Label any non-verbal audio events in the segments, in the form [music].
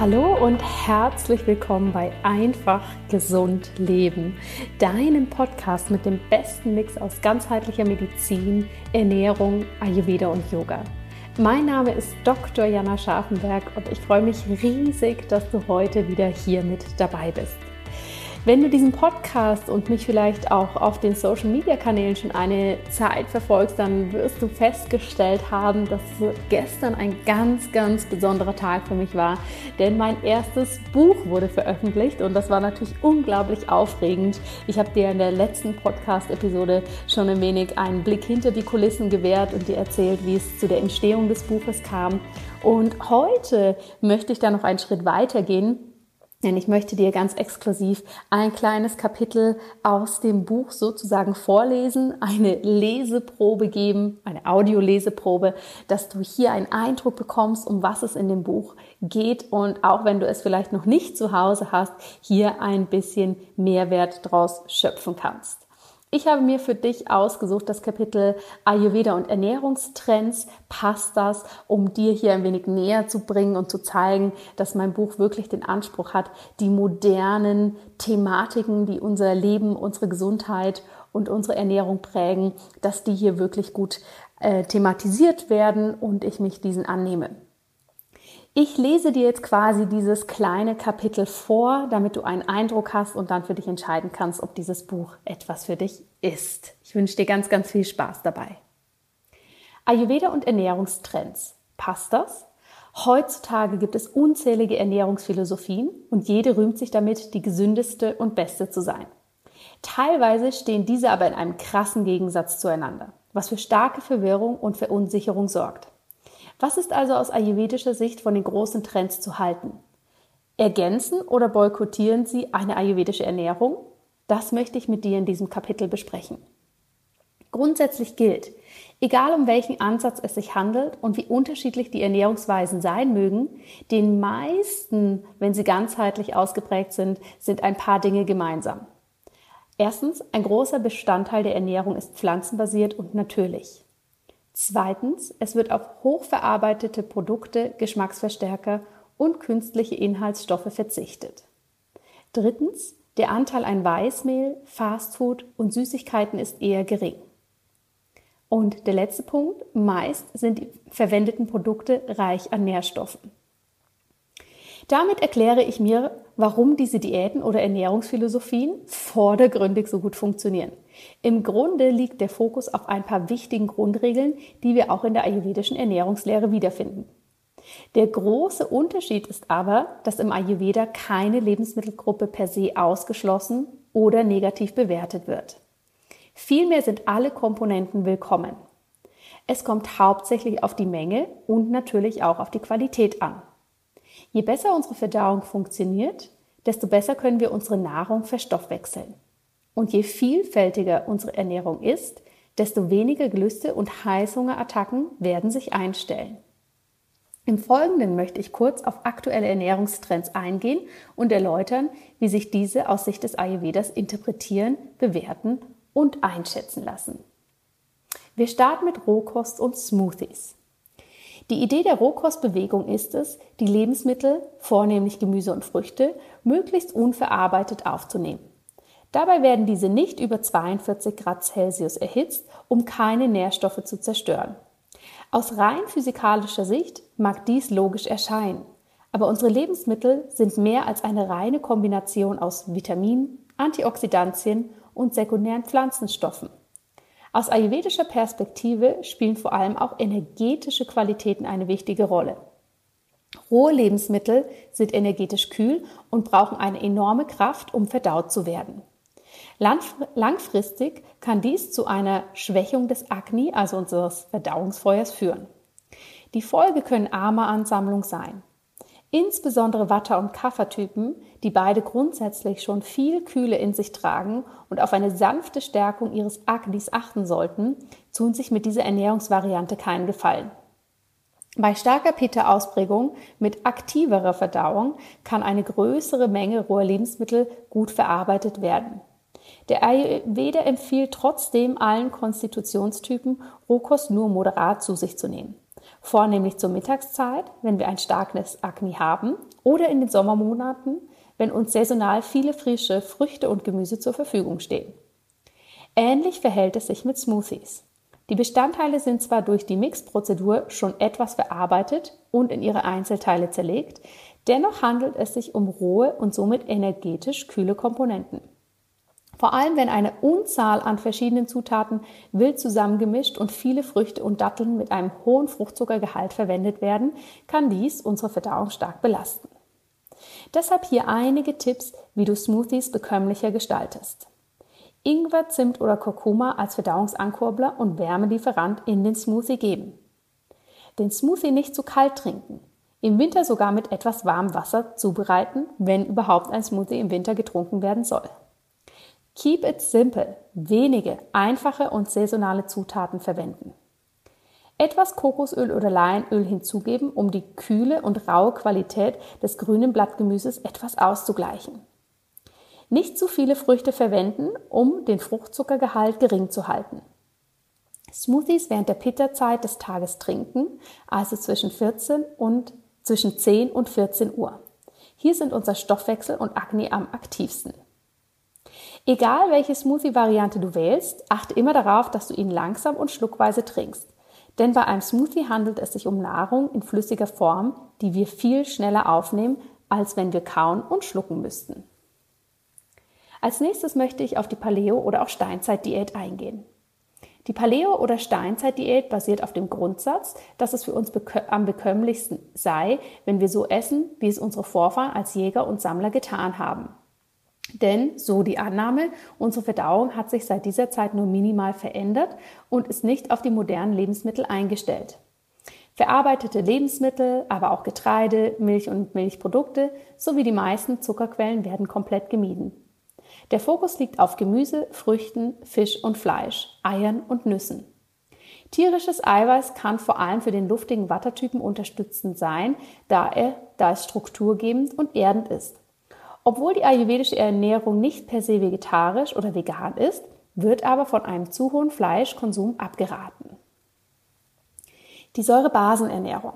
Hallo und herzlich willkommen bei Einfach Gesund Leben, deinem Podcast mit dem besten Mix aus ganzheitlicher Medizin, Ernährung, Ayurveda und Yoga. Mein Name ist Dr. Jana Scharfenberg und ich freue mich riesig, dass du heute wieder hier mit dabei bist. Wenn du diesen Podcast und mich vielleicht auch auf den Social Media Kanälen schon eine Zeit verfolgst, dann wirst du festgestellt haben, dass gestern ein ganz, ganz besonderer Tag für mich war. Denn mein erstes Buch wurde veröffentlicht und das war natürlich unglaublich aufregend. Ich habe dir in der letzten Podcast-Episode schon ein wenig einen Blick hinter die Kulissen gewährt und dir erzählt, wie es zu der Entstehung des Buches kam. Und heute möchte ich da noch einen Schritt weiter gehen denn ich möchte dir ganz exklusiv ein kleines Kapitel aus dem Buch sozusagen vorlesen, eine Leseprobe geben, eine Audioleseprobe, dass du hier einen Eindruck bekommst, um was es in dem Buch geht und auch wenn du es vielleicht noch nicht zu Hause hast, hier ein bisschen Mehrwert draus schöpfen kannst. Ich habe mir für dich ausgesucht das Kapitel Ayurveda und Ernährungstrends. Passt das, um dir hier ein wenig näher zu bringen und zu zeigen, dass mein Buch wirklich den Anspruch hat, die modernen Thematiken, die unser Leben, unsere Gesundheit und unsere Ernährung prägen, dass die hier wirklich gut äh, thematisiert werden und ich mich diesen annehme. Ich lese dir jetzt quasi dieses kleine Kapitel vor, damit du einen Eindruck hast und dann für dich entscheiden kannst, ob dieses Buch etwas für dich ist. Ich wünsche dir ganz, ganz viel Spaß dabei. Ayurveda und Ernährungstrends. Passt das? Heutzutage gibt es unzählige Ernährungsphilosophien und jede rühmt sich damit, die gesündeste und beste zu sein. Teilweise stehen diese aber in einem krassen Gegensatz zueinander, was für starke Verwirrung und Verunsicherung sorgt. Was ist also aus ayurvedischer Sicht von den großen Trends zu halten? Ergänzen oder boykottieren Sie eine ayurvedische Ernährung? Das möchte ich mit dir in diesem Kapitel besprechen. Grundsätzlich gilt, egal um welchen Ansatz es sich handelt und wie unterschiedlich die Ernährungsweisen sein mögen, den meisten, wenn sie ganzheitlich ausgeprägt sind, sind ein paar Dinge gemeinsam. Erstens, ein großer Bestandteil der Ernährung ist pflanzenbasiert und natürlich. Zweitens, es wird auf hochverarbeitete Produkte, Geschmacksverstärker und künstliche Inhaltsstoffe verzichtet. Drittens, der Anteil an Weißmehl, Fastfood und Süßigkeiten ist eher gering. Und der letzte Punkt, meist sind die verwendeten Produkte reich an Nährstoffen. Damit erkläre ich mir, warum diese Diäten oder Ernährungsphilosophien vordergründig so gut funktionieren. Im Grunde liegt der Fokus auf ein paar wichtigen Grundregeln, die wir auch in der ayurvedischen Ernährungslehre wiederfinden. Der große Unterschied ist aber, dass im Ayurveda keine Lebensmittelgruppe per se ausgeschlossen oder negativ bewertet wird. Vielmehr sind alle Komponenten willkommen. Es kommt hauptsächlich auf die Menge und natürlich auch auf die Qualität an. Je besser unsere Verdauung funktioniert, desto besser können wir unsere Nahrung verstoffwechseln. Und je vielfältiger unsere Ernährung ist, desto weniger Gelüste und Heißhungerattacken werden sich einstellen. Im Folgenden möchte ich kurz auf aktuelle Ernährungstrends eingehen und erläutern, wie sich diese aus Sicht des Ayurvedas interpretieren, bewerten und einschätzen lassen. Wir starten mit Rohkost und Smoothies. Die Idee der Rohkostbewegung ist es, die Lebensmittel, vornehmlich Gemüse und Früchte, möglichst unverarbeitet aufzunehmen. Dabei werden diese nicht über 42 Grad Celsius erhitzt, um keine Nährstoffe zu zerstören. Aus rein physikalischer Sicht mag dies logisch erscheinen, aber unsere Lebensmittel sind mehr als eine reine Kombination aus Vitaminen, Antioxidantien und sekundären Pflanzenstoffen. Aus ayurvedischer Perspektive spielen vor allem auch energetische Qualitäten eine wichtige Rolle. Rohe Lebensmittel sind energetisch kühl und brauchen eine enorme Kraft, um verdaut zu werden. Langfristig kann dies zu einer Schwächung des Agni, also unseres Verdauungsfeuers, führen. Die Folge können Armeansammlung sein. Insbesondere Watter- und Kaffertypen, die beide grundsätzlich schon viel Kühle in sich tragen und auf eine sanfte Stärkung ihres Agnis achten sollten, tun sich mit dieser Ernährungsvariante keinen Gefallen. Bei starker Pitta-Ausprägung mit aktiverer Verdauung kann eine größere Menge roher Lebensmittel gut verarbeitet werden. Der Ayurveda empfiehlt trotzdem allen Konstitutionstypen, Rohkost nur moderat zu sich zu nehmen. Vornehmlich zur Mittagszeit, wenn wir ein starkes Akne haben, oder in den Sommermonaten, wenn uns saisonal viele frische Früchte und Gemüse zur Verfügung stehen. Ähnlich verhält es sich mit Smoothies. Die Bestandteile sind zwar durch die Mixprozedur schon etwas verarbeitet und in ihre Einzelteile zerlegt, dennoch handelt es sich um rohe und somit energetisch kühle Komponenten. Vor allem, wenn eine Unzahl an verschiedenen Zutaten wild zusammengemischt und viele Früchte und Datteln mit einem hohen Fruchtzuckergehalt verwendet werden, kann dies unsere Verdauung stark belasten. Deshalb hier einige Tipps, wie du Smoothies bekömmlicher gestaltest. Ingwer, Zimt oder Kurkuma als Verdauungsankurbler und Wärmelieferant in den Smoothie geben. Den Smoothie nicht zu kalt trinken. Im Winter sogar mit etwas warmem Wasser zubereiten, wenn überhaupt ein Smoothie im Winter getrunken werden soll. Keep it simple. Wenige, einfache und saisonale Zutaten verwenden. Etwas Kokosöl oder Leinöl hinzugeben, um die kühle und raue Qualität des grünen Blattgemüses etwas auszugleichen. Nicht zu viele Früchte verwenden, um den Fruchtzuckergehalt gering zu halten. Smoothies während der Pitta-Zeit des Tages trinken, also zwischen 14 und zwischen 10 und 14 Uhr. Hier sind unser Stoffwechsel und Akne am aktivsten. Egal welche Smoothie-Variante du wählst, achte immer darauf, dass du ihn langsam und schluckweise trinkst. Denn bei einem Smoothie handelt es sich um Nahrung in flüssiger Form, die wir viel schneller aufnehmen, als wenn wir kauen und schlucken müssten. Als nächstes möchte ich auf die Paleo- oder auch Steinzeit-Diät eingehen. Die Paleo- oder Steinzeit-Diät basiert auf dem Grundsatz, dass es für uns am bekömmlichsten sei, wenn wir so essen, wie es unsere Vorfahren als Jäger und Sammler getan haben. Denn, so die Annahme, unsere Verdauung hat sich seit dieser Zeit nur minimal verändert und ist nicht auf die modernen Lebensmittel eingestellt. Verarbeitete Lebensmittel, aber auch Getreide, Milch und Milchprodukte sowie die meisten Zuckerquellen werden komplett gemieden. Der Fokus liegt auf Gemüse, Früchten, Fisch und Fleisch, Eiern und Nüssen. Tierisches Eiweiß kann vor allem für den luftigen Wattertypen unterstützend sein, da, er, da es strukturgebend und erdend ist. Obwohl die ayurvedische Ernährung nicht per se vegetarisch oder vegan ist, wird aber von einem zu hohen Fleischkonsum abgeraten. Die Säurebasenernährung.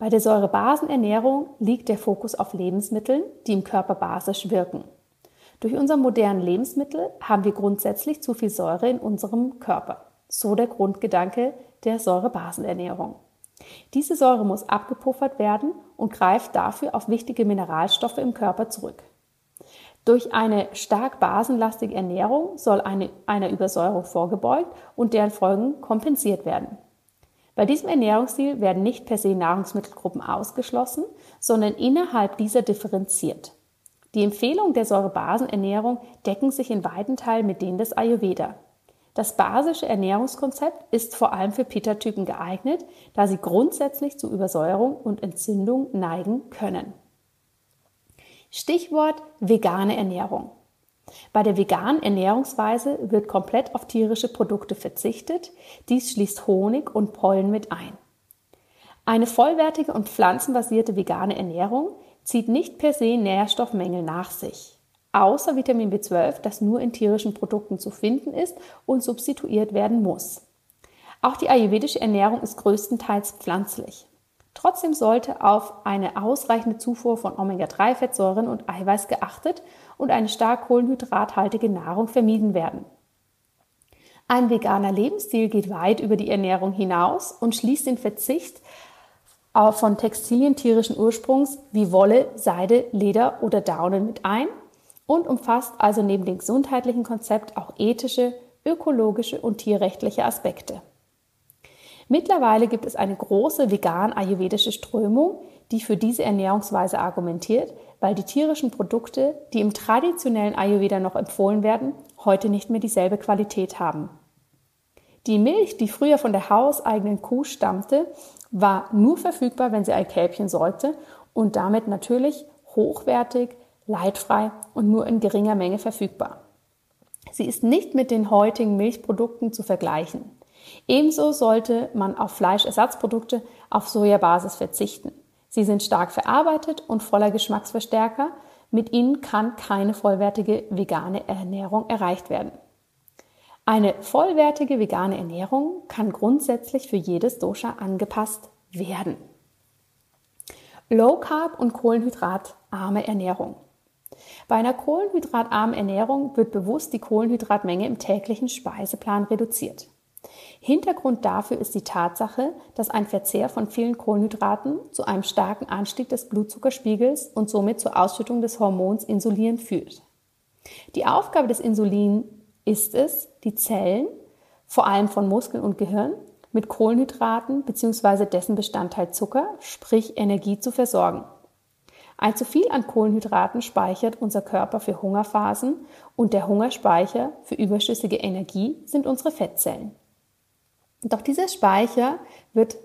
Bei der Säurebasenernährung liegt der Fokus auf Lebensmitteln, die im Körper basisch wirken. Durch unsere modernen Lebensmittel haben wir grundsätzlich zu viel Säure in unserem Körper. So der Grundgedanke der Säurebasenernährung. Diese Säure muss abgepuffert werden und greift dafür auf wichtige Mineralstoffe im Körper zurück. Durch eine stark basenlastige Ernährung soll eine, einer Übersäuerung vorgebeugt und deren Folgen kompensiert werden. Bei diesem Ernährungsstil werden nicht per se Nahrungsmittelgruppen ausgeschlossen, sondern innerhalb dieser differenziert. Die Empfehlungen der Säurebasenernährung decken sich in weiten Teilen mit denen des Ayurveda. Das basische Ernährungskonzept ist vor allem für Pitta-Typen geeignet, da sie grundsätzlich zu Übersäuerung und Entzündung neigen können. Stichwort vegane Ernährung. Bei der veganen Ernährungsweise wird komplett auf tierische Produkte verzichtet. Dies schließt Honig und Pollen mit ein. Eine vollwertige und pflanzenbasierte vegane Ernährung zieht nicht per se Nährstoffmängel nach sich, außer Vitamin B12, das nur in tierischen Produkten zu finden ist und substituiert werden muss. Auch die ayurvedische Ernährung ist größtenteils pflanzlich. Trotzdem sollte auf eine ausreichende Zufuhr von Omega-3-Fettsäuren und Eiweiß geachtet und eine stark kohlenhydrathaltige Nahrung vermieden werden. Ein veganer Lebensstil geht weit über die Ernährung hinaus und schließt den Verzicht von Textilien tierischen Ursprungs wie Wolle, Seide, Leder oder Daunen mit ein und umfasst also neben dem gesundheitlichen Konzept auch ethische, ökologische und tierrechtliche Aspekte. Mittlerweile gibt es eine große vegan-ayurvedische Strömung, die für diese Ernährungsweise argumentiert, weil die tierischen Produkte, die im traditionellen Ayurveda noch empfohlen werden, heute nicht mehr dieselbe Qualität haben. Die Milch, die früher von der hauseigenen Kuh stammte, war nur verfügbar, wenn sie ein Kälbchen säugte und damit natürlich hochwertig, leidfrei und nur in geringer Menge verfügbar. Sie ist nicht mit den heutigen Milchprodukten zu vergleichen. Ebenso sollte man auf Fleischersatzprodukte auf Sojabasis verzichten. Sie sind stark verarbeitet und voller Geschmacksverstärker. Mit ihnen kann keine vollwertige vegane Ernährung erreicht werden. Eine vollwertige vegane Ernährung kann grundsätzlich für jedes Dosha angepasst werden. Low Carb und Kohlenhydratarme Ernährung. Bei einer kohlenhydratarmen Ernährung wird bewusst die Kohlenhydratmenge im täglichen Speiseplan reduziert. Hintergrund dafür ist die Tatsache, dass ein Verzehr von vielen Kohlenhydraten zu einem starken Anstieg des Blutzuckerspiegels und somit zur Ausschüttung des Hormons Insulin führt. Die Aufgabe des Insulin ist es, die Zellen, vor allem von Muskeln und Gehirn, mit Kohlenhydraten bzw. dessen Bestandteil Zucker, sprich Energie, zu versorgen. Ein zu viel an Kohlenhydraten speichert unser Körper für Hungerphasen und der Hungerspeicher für überschüssige Energie sind unsere Fettzellen. Doch dieser Speicher wird,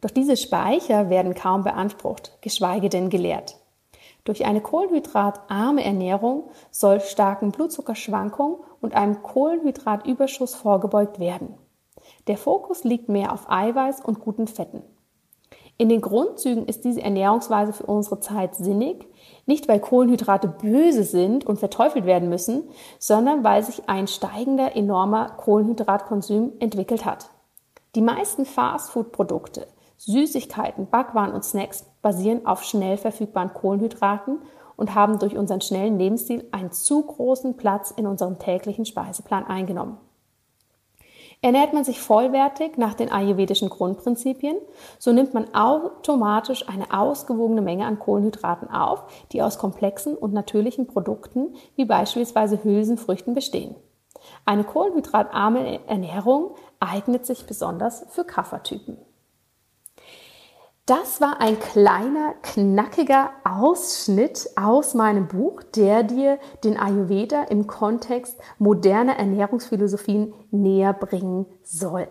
doch diese Speicher werden kaum beansprucht, geschweige denn geleert. Durch eine kohlenhydratarme Ernährung soll starken Blutzuckerschwankungen und einem Kohlenhydratüberschuss vorgebeugt werden. Der Fokus liegt mehr auf Eiweiß und guten Fetten. In den Grundzügen ist diese Ernährungsweise für unsere Zeit sinnig, nicht weil Kohlenhydrate böse sind und verteufelt werden müssen, sondern weil sich ein steigender enormer Kohlenhydratkonsum entwickelt hat. Die meisten Fastfood-Produkte, Süßigkeiten, Backwaren und Snacks basieren auf schnell verfügbaren Kohlenhydraten und haben durch unseren schnellen Lebensstil einen zu großen Platz in unserem täglichen Speiseplan eingenommen. Ernährt man sich vollwertig nach den ayurvedischen Grundprinzipien, so nimmt man automatisch eine ausgewogene Menge an Kohlenhydraten auf, die aus komplexen und natürlichen Produkten wie beispielsweise Hülsenfrüchten bestehen. Eine kohlenhydratarme Ernährung eignet sich besonders für Kaffertypen. Das war ein kleiner, knackiger Ausschnitt aus meinem Buch, der dir den Ayurveda im Kontext moderner Ernährungsphilosophien näher bringen soll.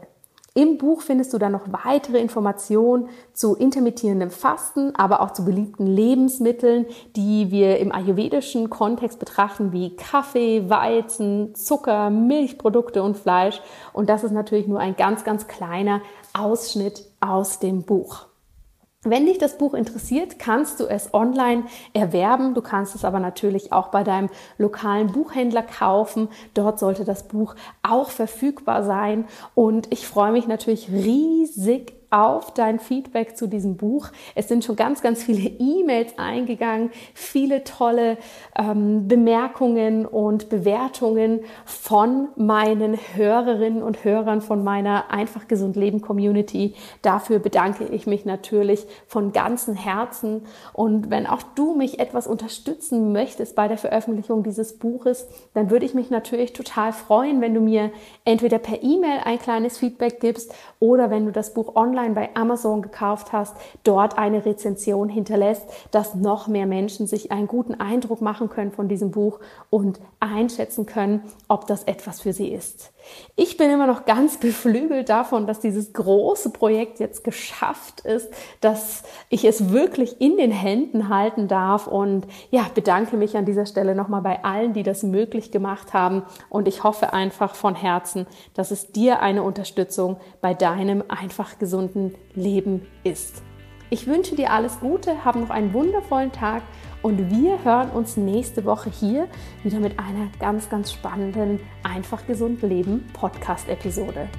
Im Buch findest du dann noch weitere Informationen zu intermittierendem Fasten, aber auch zu beliebten Lebensmitteln, die wir im ayurvedischen Kontext betrachten, wie Kaffee, Weizen, Zucker, Milchprodukte und Fleisch. Und das ist natürlich nur ein ganz, ganz kleiner Ausschnitt aus dem Buch. Wenn dich das Buch interessiert, kannst du es online erwerben. Du kannst es aber natürlich auch bei deinem lokalen Buchhändler kaufen. Dort sollte das Buch auch verfügbar sein. Und ich freue mich natürlich riesig auf dein Feedback zu diesem Buch. Es sind schon ganz, ganz viele E-Mails eingegangen, viele tolle ähm, Bemerkungen und Bewertungen von meinen Hörerinnen und Hörern von meiner Einfach Gesund Leben Community. Dafür bedanke ich mich natürlich von ganzem Herzen. Und wenn auch du mich etwas unterstützen möchtest bei der Veröffentlichung dieses Buches, dann würde ich mich natürlich total freuen, wenn du mir entweder per E-Mail ein kleines Feedback gibst oder wenn du das Buch online online bei Amazon gekauft hast, dort eine Rezension hinterlässt, dass noch mehr Menschen sich einen guten Eindruck machen können von diesem Buch und einschätzen können, ob das etwas für sie ist. Ich bin immer noch ganz [laughs] beflügelt davon, dass dieses große Projekt jetzt geschafft ist, dass ich es wirklich in den Händen halten darf und ja, bedanke mich an dieser Stelle nochmal bei allen, die das möglich gemacht haben und ich hoffe einfach von Herzen, dass es dir eine Unterstützung bei deinem einfach gesunden Leben ist. Ich wünsche dir alles Gute, hab noch einen wundervollen Tag und wir hören uns nächste Woche hier wieder mit einer ganz, ganz spannenden Einfach gesund leben Podcast-Episode.